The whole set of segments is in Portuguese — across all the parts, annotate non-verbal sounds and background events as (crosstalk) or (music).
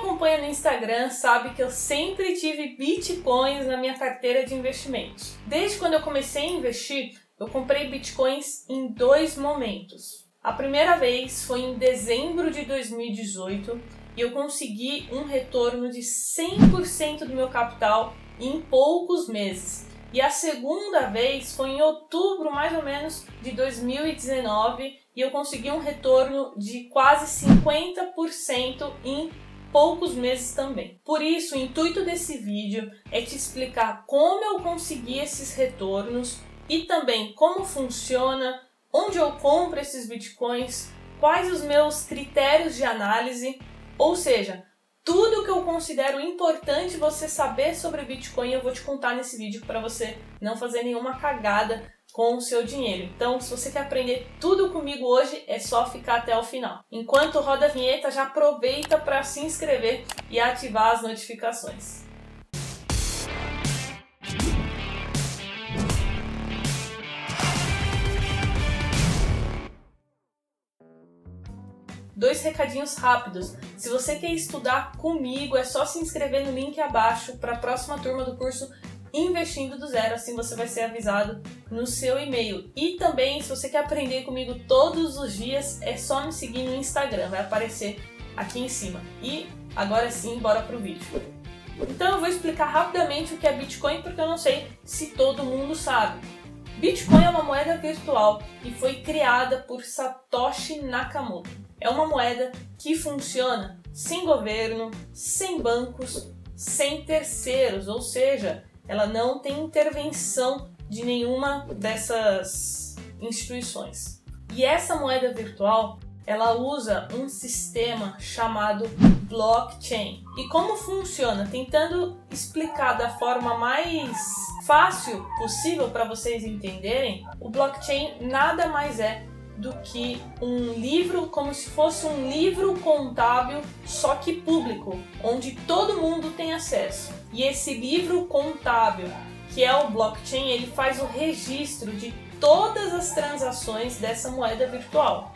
acompanha no Instagram sabe que eu sempre tive bitcoins na minha carteira de investimentos. Desde quando eu comecei a investir, eu comprei bitcoins em dois momentos. A primeira vez foi em dezembro de 2018 e eu consegui um retorno de 100% do meu capital em poucos meses. E a segunda vez foi em outubro, mais ou menos, de 2019 e eu consegui um retorno de quase 50% em poucos meses também. Por isso, o intuito desse vídeo é te explicar como eu consegui esses retornos e também como funciona, onde eu compro esses bitcoins, quais os meus critérios de análise, ou seja, tudo que eu considero importante você saber sobre Bitcoin eu vou te contar nesse vídeo para você não fazer nenhuma cagada com o seu dinheiro. Então, se você quer aprender tudo comigo hoje, é só ficar até o final. Enquanto roda a vinheta, já aproveita para se inscrever e ativar as notificações. Dois recadinhos rápidos. Se você quer estudar comigo, é só se inscrever no link abaixo para a próxima turma do curso Investindo do Zero, assim você vai ser avisado no seu e-mail. E também, se você quer aprender comigo todos os dias, é só me seguir no Instagram, vai aparecer aqui em cima. E agora sim, bora pro vídeo. Então eu vou explicar rapidamente o que é Bitcoin, porque eu não sei se todo mundo sabe. Bitcoin é uma moeda virtual e foi criada por Satoshi Nakamoto é uma moeda que funciona sem governo, sem bancos, sem terceiros, ou seja, ela não tem intervenção de nenhuma dessas instituições. E essa moeda virtual, ela usa um sistema chamado blockchain. E como funciona? Tentando explicar da forma mais fácil possível para vocês entenderem, o blockchain nada mais é do que um livro como se fosse um livro contábil, só que público, onde todo mundo tem acesso. E esse livro contábil, que é o blockchain, ele faz o registro de todas as transações dessa moeda virtual.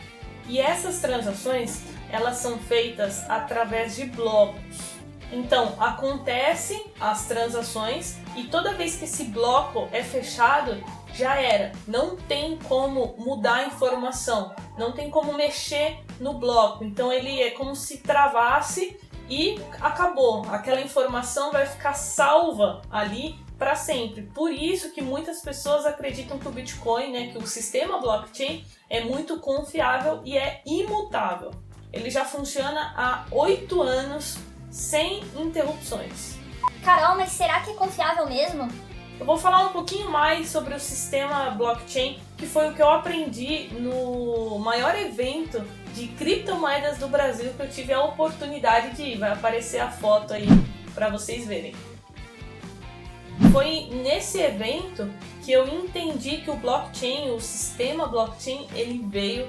E essas transações, elas são feitas através de blocos. Então, acontecem as transações e toda vez que esse bloco é fechado, já era. Não tem como mudar a informação, não tem como mexer no bloco. Então, ele é como se travasse e acabou. Aquela informação vai ficar salva ali para sempre. Por isso que muitas pessoas acreditam que o Bitcoin, né, que o sistema blockchain é muito confiável e é imutável. Ele já funciona há oito anos sem interrupções. Carol, mas será que é confiável mesmo? Eu vou falar um pouquinho mais sobre o sistema blockchain, que foi o que eu aprendi no maior evento de criptomoedas do Brasil que eu tive a oportunidade de ir. Vai aparecer a foto aí para vocês verem. Foi nesse evento que eu entendi que o blockchain, o sistema blockchain, ele veio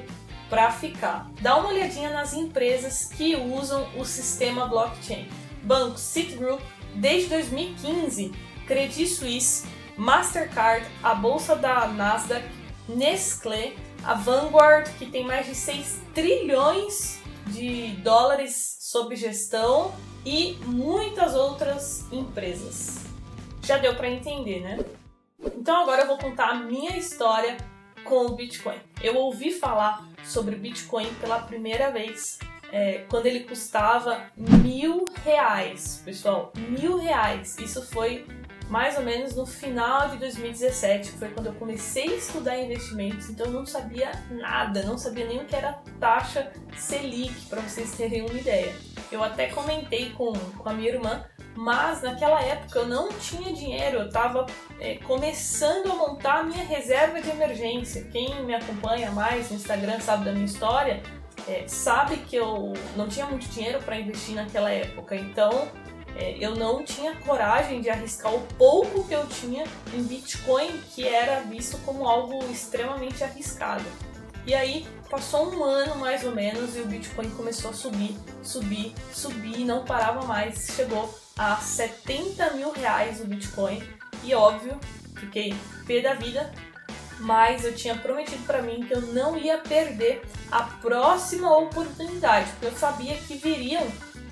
para ficar. Dá uma olhadinha nas empresas que usam o sistema blockchain. Banco Citigroup, desde 2015, Credit Suisse, Mastercard, a bolsa da Nasdaq, Nestlé, a Vanguard, que tem mais de 6 trilhões de dólares sob gestão e muitas outras empresas. Já deu para entender, né? Então agora eu vou contar a minha história com o Bitcoin. Eu ouvi falar sobre Bitcoin pela primeira vez é, quando ele custava mil reais, pessoal, mil reais. Isso foi mais ou menos no final de 2017, que foi quando eu comecei a estudar investimentos, então eu não sabia nada, não sabia nem o que era taxa Selic, para vocês terem uma ideia. Eu até comentei com, com a minha irmã mas naquela época eu não tinha dinheiro, eu estava é, começando a montar a minha reserva de emergência. Quem me acompanha mais no Instagram sabe da minha história, é, sabe que eu não tinha muito dinheiro para investir naquela época, então é, eu não tinha coragem de arriscar o pouco que eu tinha em Bitcoin, que era visto como algo extremamente arriscado. E aí passou um ano mais ou menos e o Bitcoin começou a subir, subir, subir, não parava mais. Chegou a 70 mil reais o Bitcoin. E óbvio, fiquei pé da vida, mas eu tinha prometido para mim que eu não ia perder a próxima oportunidade, porque eu sabia que viriam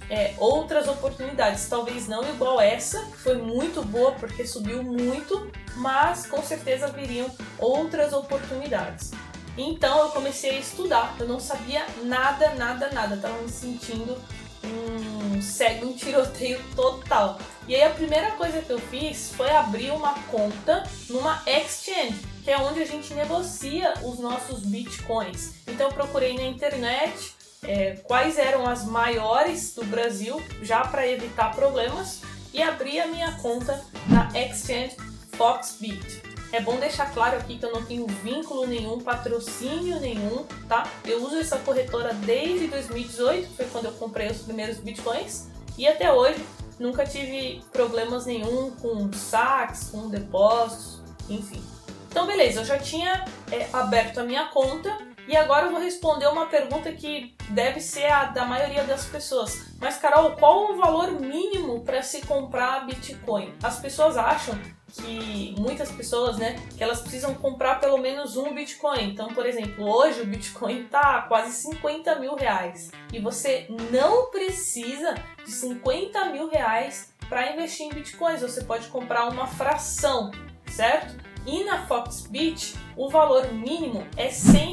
é, outras oportunidades. Talvez não igual essa, que foi muito boa porque subiu muito, mas com certeza viriam outras oportunidades. Então eu comecei a estudar. Eu não sabia nada, nada, nada. Tava me sentindo um cego, um tiroteio total. E aí a primeira coisa que eu fiz foi abrir uma conta numa exchange, que é onde a gente negocia os nossos bitcoins. Então eu procurei na internet é, quais eram as maiores do Brasil, já para evitar problemas, e abri a minha conta na exchange Foxbit. É bom deixar claro aqui que eu não tenho vínculo nenhum, patrocínio nenhum, tá? Eu uso essa corretora desde 2018, que foi quando eu comprei os primeiros bitcoins, e até hoje nunca tive problemas nenhum com saques, com depósitos, enfim. Então, beleza, eu já tinha é, aberto a minha conta e agora eu vou responder uma pergunta que deve ser a da maioria das pessoas. Mas, Carol, qual o valor mínimo para se comprar Bitcoin? As pessoas acham que muitas pessoas, né, que elas precisam comprar pelo menos um Bitcoin. Então, por exemplo, hoje o Bitcoin tá quase 50 mil reais e você não precisa de 50 mil reais para investir em Bitcoins. Você pode comprar uma fração, certo? E na Foxbit o valor mínimo é 100 reais.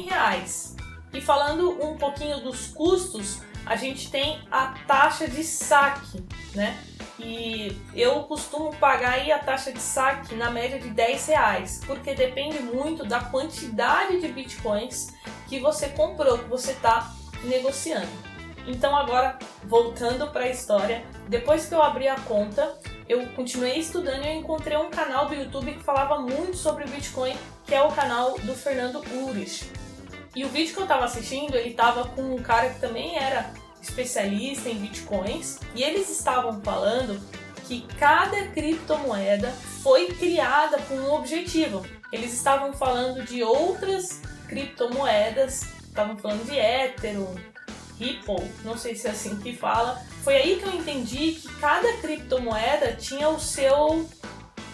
E falando um pouquinho dos custos, a gente tem a taxa de saque, né? E eu costumo pagar aí a taxa de saque na média de 10 reais, porque depende muito da quantidade de bitcoins que você comprou, que você está negociando. Então agora, voltando para a história, depois que eu abri a conta, eu continuei estudando e eu encontrei um canal do YouTube que falava muito sobre o Bitcoin, que é o canal do Fernando Urich. E o vídeo que eu estava assistindo, ele estava com um cara que também era especialista em bitcoins, e eles estavam falando que cada criptomoeda foi criada com um objetivo. Eles estavam falando de outras criptomoedas, estavam falando de Ethereum, Ripple, não sei se é assim que fala. Foi aí que eu entendi que cada criptomoeda tinha o seu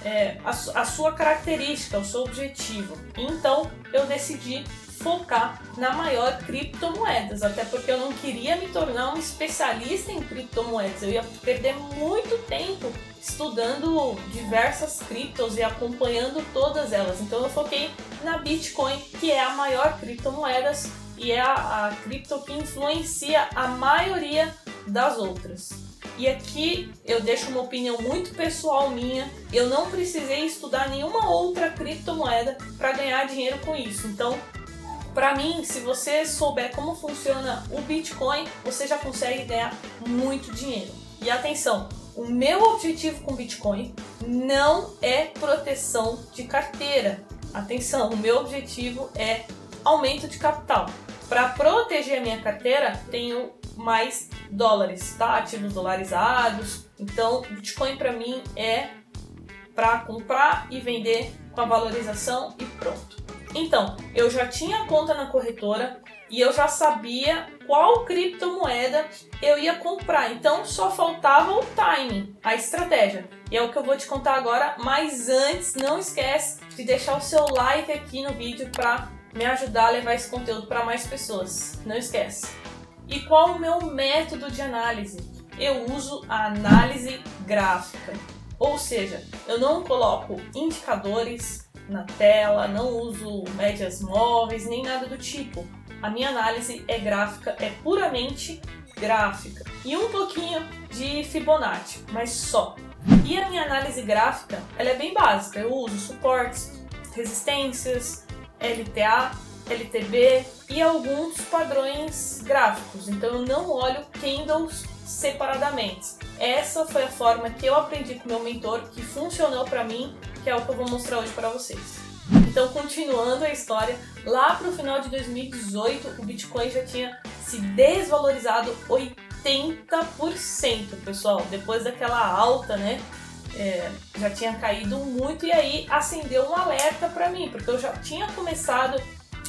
é, a, a sua característica, o seu objetivo. Então eu decidi focar na maior criptomoedas, até porque eu não queria me tornar um especialista em criptomoedas. Eu ia perder muito tempo estudando diversas criptos e acompanhando todas elas. Então eu foquei na Bitcoin, que é a maior criptomoedas e é a, a cripto que influencia a maioria das outras. E aqui eu deixo uma opinião muito pessoal minha. Eu não precisei estudar nenhuma outra criptomoeda para ganhar dinheiro com isso. Então para mim, se você souber como funciona o Bitcoin, você já consegue ganhar muito dinheiro. E atenção, o meu objetivo com Bitcoin não é proteção de carteira. Atenção, o meu objetivo é aumento de capital. Para proteger a minha carteira, tenho mais dólares, tá? Ativos dolarizados. Então, Bitcoin para mim é para comprar e vender com a valorização e pronto. Então, eu já tinha conta na corretora e eu já sabia qual criptomoeda eu ia comprar. Então, só faltava o timing, a estratégia. E é o que eu vou te contar agora, mas antes, não esquece de deixar o seu like aqui no vídeo para me ajudar a levar esse conteúdo para mais pessoas. Não esquece. E qual o meu método de análise? Eu uso a análise gráfica. Ou seja, eu não coloco indicadores, na tela, não uso médias móveis, nem nada do tipo. A minha análise é gráfica, é puramente gráfica. E um pouquinho de Fibonacci, mas só. E a minha análise gráfica, ela é bem básica. Eu uso suportes, resistências, LTA, LTB e alguns padrões gráficos. Então eu não olho candles separadamente. Essa foi a forma que eu aprendi com meu mentor, que funcionou para mim que é o que eu vou mostrar hoje para vocês. Então, continuando a história, lá para o final de 2018, o Bitcoin já tinha se desvalorizado 80%, pessoal. Depois daquela alta, né? É, já tinha caído muito e aí acendeu um alerta para mim, porque eu já tinha começado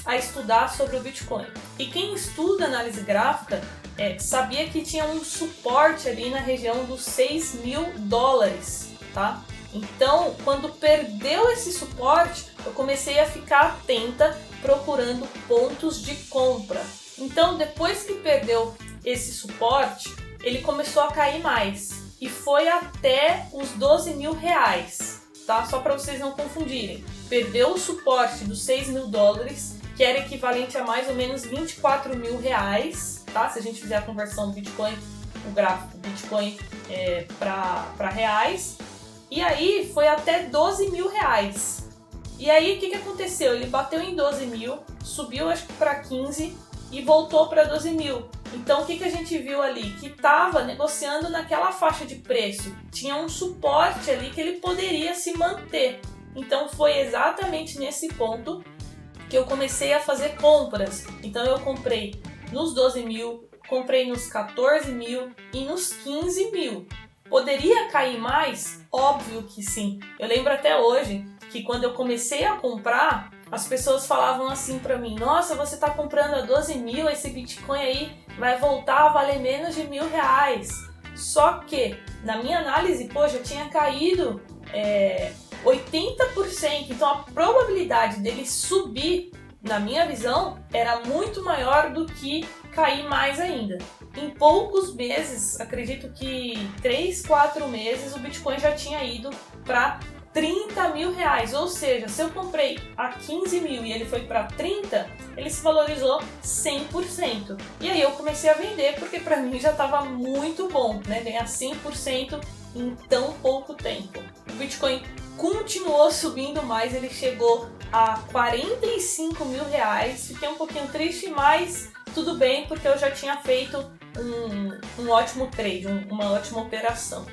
a estudar sobre o Bitcoin. E quem estuda análise gráfica é, sabia que tinha um suporte ali na região dos 6 mil dólares, tá? Então, quando perdeu esse suporte, eu comecei a ficar atenta procurando pontos de compra. Então, depois que perdeu esse suporte, ele começou a cair mais e foi até os 12 mil reais, tá? Só para vocês não confundirem. Perdeu o suporte dos 6 mil dólares, que era equivalente a mais ou menos 24 mil reais, tá? Se a gente fizer a conversão do Bitcoin, o gráfico Bitcoin é, para reais. E aí foi até 12 mil reais. E aí o que, que aconteceu? Ele bateu em 12 mil, subiu acho que para 15 e voltou para 12 mil. Então o que, que a gente viu ali? Que estava negociando naquela faixa de preço, tinha um suporte ali que ele poderia se manter. Então foi exatamente nesse ponto que eu comecei a fazer compras. Então eu comprei nos 12 mil, comprei nos 14 mil e nos 15 mil. Poderia cair mais? Óbvio que sim. Eu lembro até hoje que quando eu comecei a comprar, as pessoas falavam assim para mim: Nossa, você tá comprando a 12 mil, esse Bitcoin aí vai voltar a valer menos de mil reais. Só que, na minha análise, pô, já tinha caído é, 80%. Então a probabilidade dele subir, na minha visão, era muito maior do que cair mais ainda. Em poucos meses, acredito que 3, 4 meses, o Bitcoin já tinha ido para 30 mil reais. Ou seja, se eu comprei a 15 mil e ele foi para 30, ele se valorizou 100%. E aí eu comecei a vender porque para mim já estava muito bom, né? Ganhar 100% em tão pouco tempo. O Bitcoin continuou subindo mais, ele chegou a 45 mil reais. Fiquei um pouquinho triste, mas tudo bem porque eu já tinha feito um, um ótimo trade, um, uma ótima operação.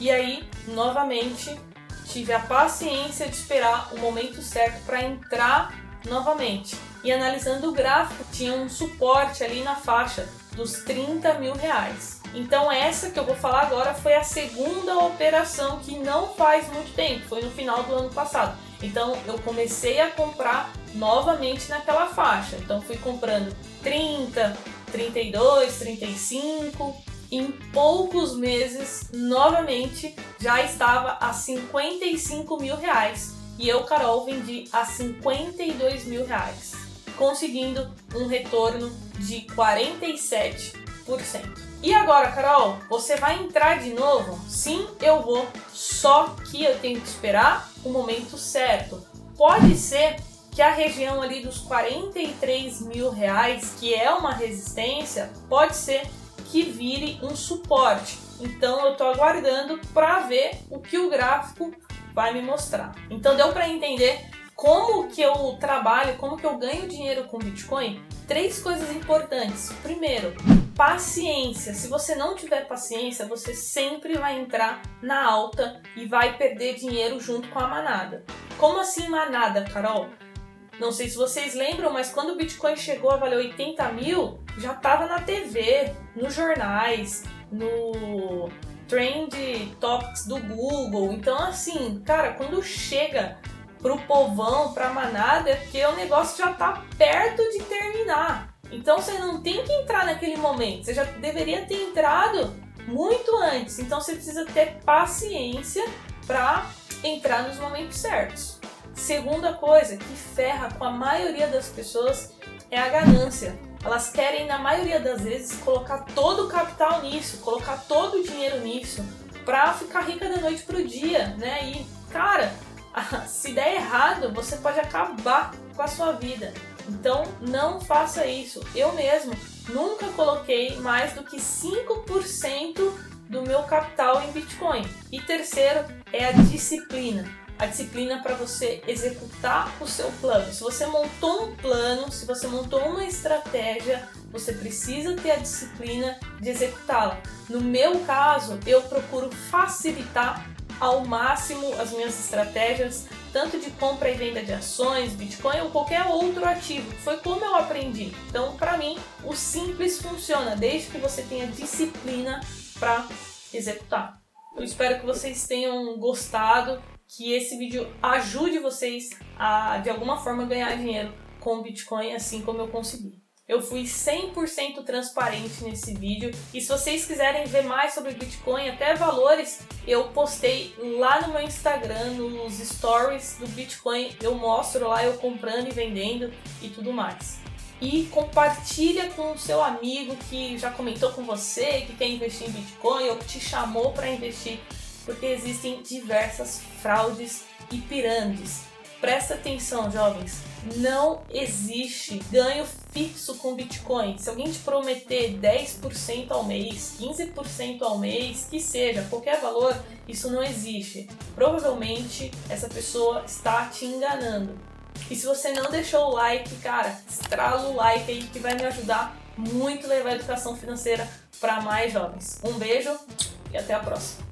E aí, novamente, tive a paciência de esperar o momento certo para entrar novamente. E analisando o gráfico, tinha um suporte ali na faixa dos 30 mil reais. Então essa que eu vou falar agora foi a segunda operação que não faz muito tempo, foi no final do ano passado. Então eu comecei a comprar novamente naquela faixa. Então fui comprando 30, 32, 35 em poucos meses, novamente, já estava a 55 mil reais. E eu, Carol, vendi a 52 mil reais, conseguindo um retorno de 47%. E agora, Carol, você vai entrar de novo? Sim, eu vou. Só que eu tenho que esperar o momento certo. Pode ser que a região ali dos 43 mil reais, que é uma resistência, pode ser que vire um suporte. Então eu estou aguardando para ver o que o gráfico vai me mostrar. Então deu para entender como que eu trabalho, como que eu ganho dinheiro com Bitcoin? Três coisas importantes. Primeiro, paciência. Se você não tiver paciência, você sempre vai entrar na alta e vai perder dinheiro junto com a manada. Como assim manada, Carol? Não sei se vocês lembram, mas quando o Bitcoin chegou a valer 80 mil, já estava na TV, nos jornais, no Trend Topics do Google. Então, assim, cara, quando chega pro povão, pra manada, é porque o negócio já tá perto de terminar. Então você não tem que entrar naquele momento, você já deveria ter entrado muito antes. Então você precisa ter paciência para entrar nos momentos certos. Segunda coisa que ferra com a maioria das pessoas é a ganância. Elas querem, na maioria das vezes, colocar todo o capital nisso, colocar todo o dinheiro nisso, pra ficar rica da noite pro dia, né? E, cara, (laughs) se der errado, você pode acabar com a sua vida. Então, não faça isso. Eu mesmo nunca coloquei mais do que 5% do meu capital em Bitcoin. E terceiro é a disciplina a disciplina para você executar o seu plano. Se você montou um plano, se você montou uma estratégia, você precisa ter a disciplina de executá-la. No meu caso, eu procuro facilitar ao máximo as minhas estratégias, tanto de compra e venda de ações, Bitcoin ou qualquer outro ativo. Foi como eu aprendi. Então, para mim, o simples funciona, desde que você tenha disciplina para executar. Eu espero que vocês tenham gostado que esse vídeo ajude vocês a de alguma forma ganhar dinheiro com Bitcoin, assim como eu consegui. Eu fui 100% transparente nesse vídeo e se vocês quiserem ver mais sobre Bitcoin, até valores, eu postei lá no meu Instagram, nos stories do Bitcoin, eu mostro lá eu comprando e vendendo e tudo mais. e compartilha com o seu amigo que já comentou com você, que quer investir em Bitcoin ou que te chamou para investir, porque existem diversas fraudes e pirâmides. Presta atenção, jovens, não existe ganho fixo com Bitcoin. Se alguém te prometer 10% ao mês, 15% ao mês, que seja, qualquer valor, isso não existe. Provavelmente essa pessoa está te enganando. E se você não deixou o like, cara, estrala o like aí que vai me ajudar muito a levar a educação financeira para mais jovens. Um beijo e até a próxima.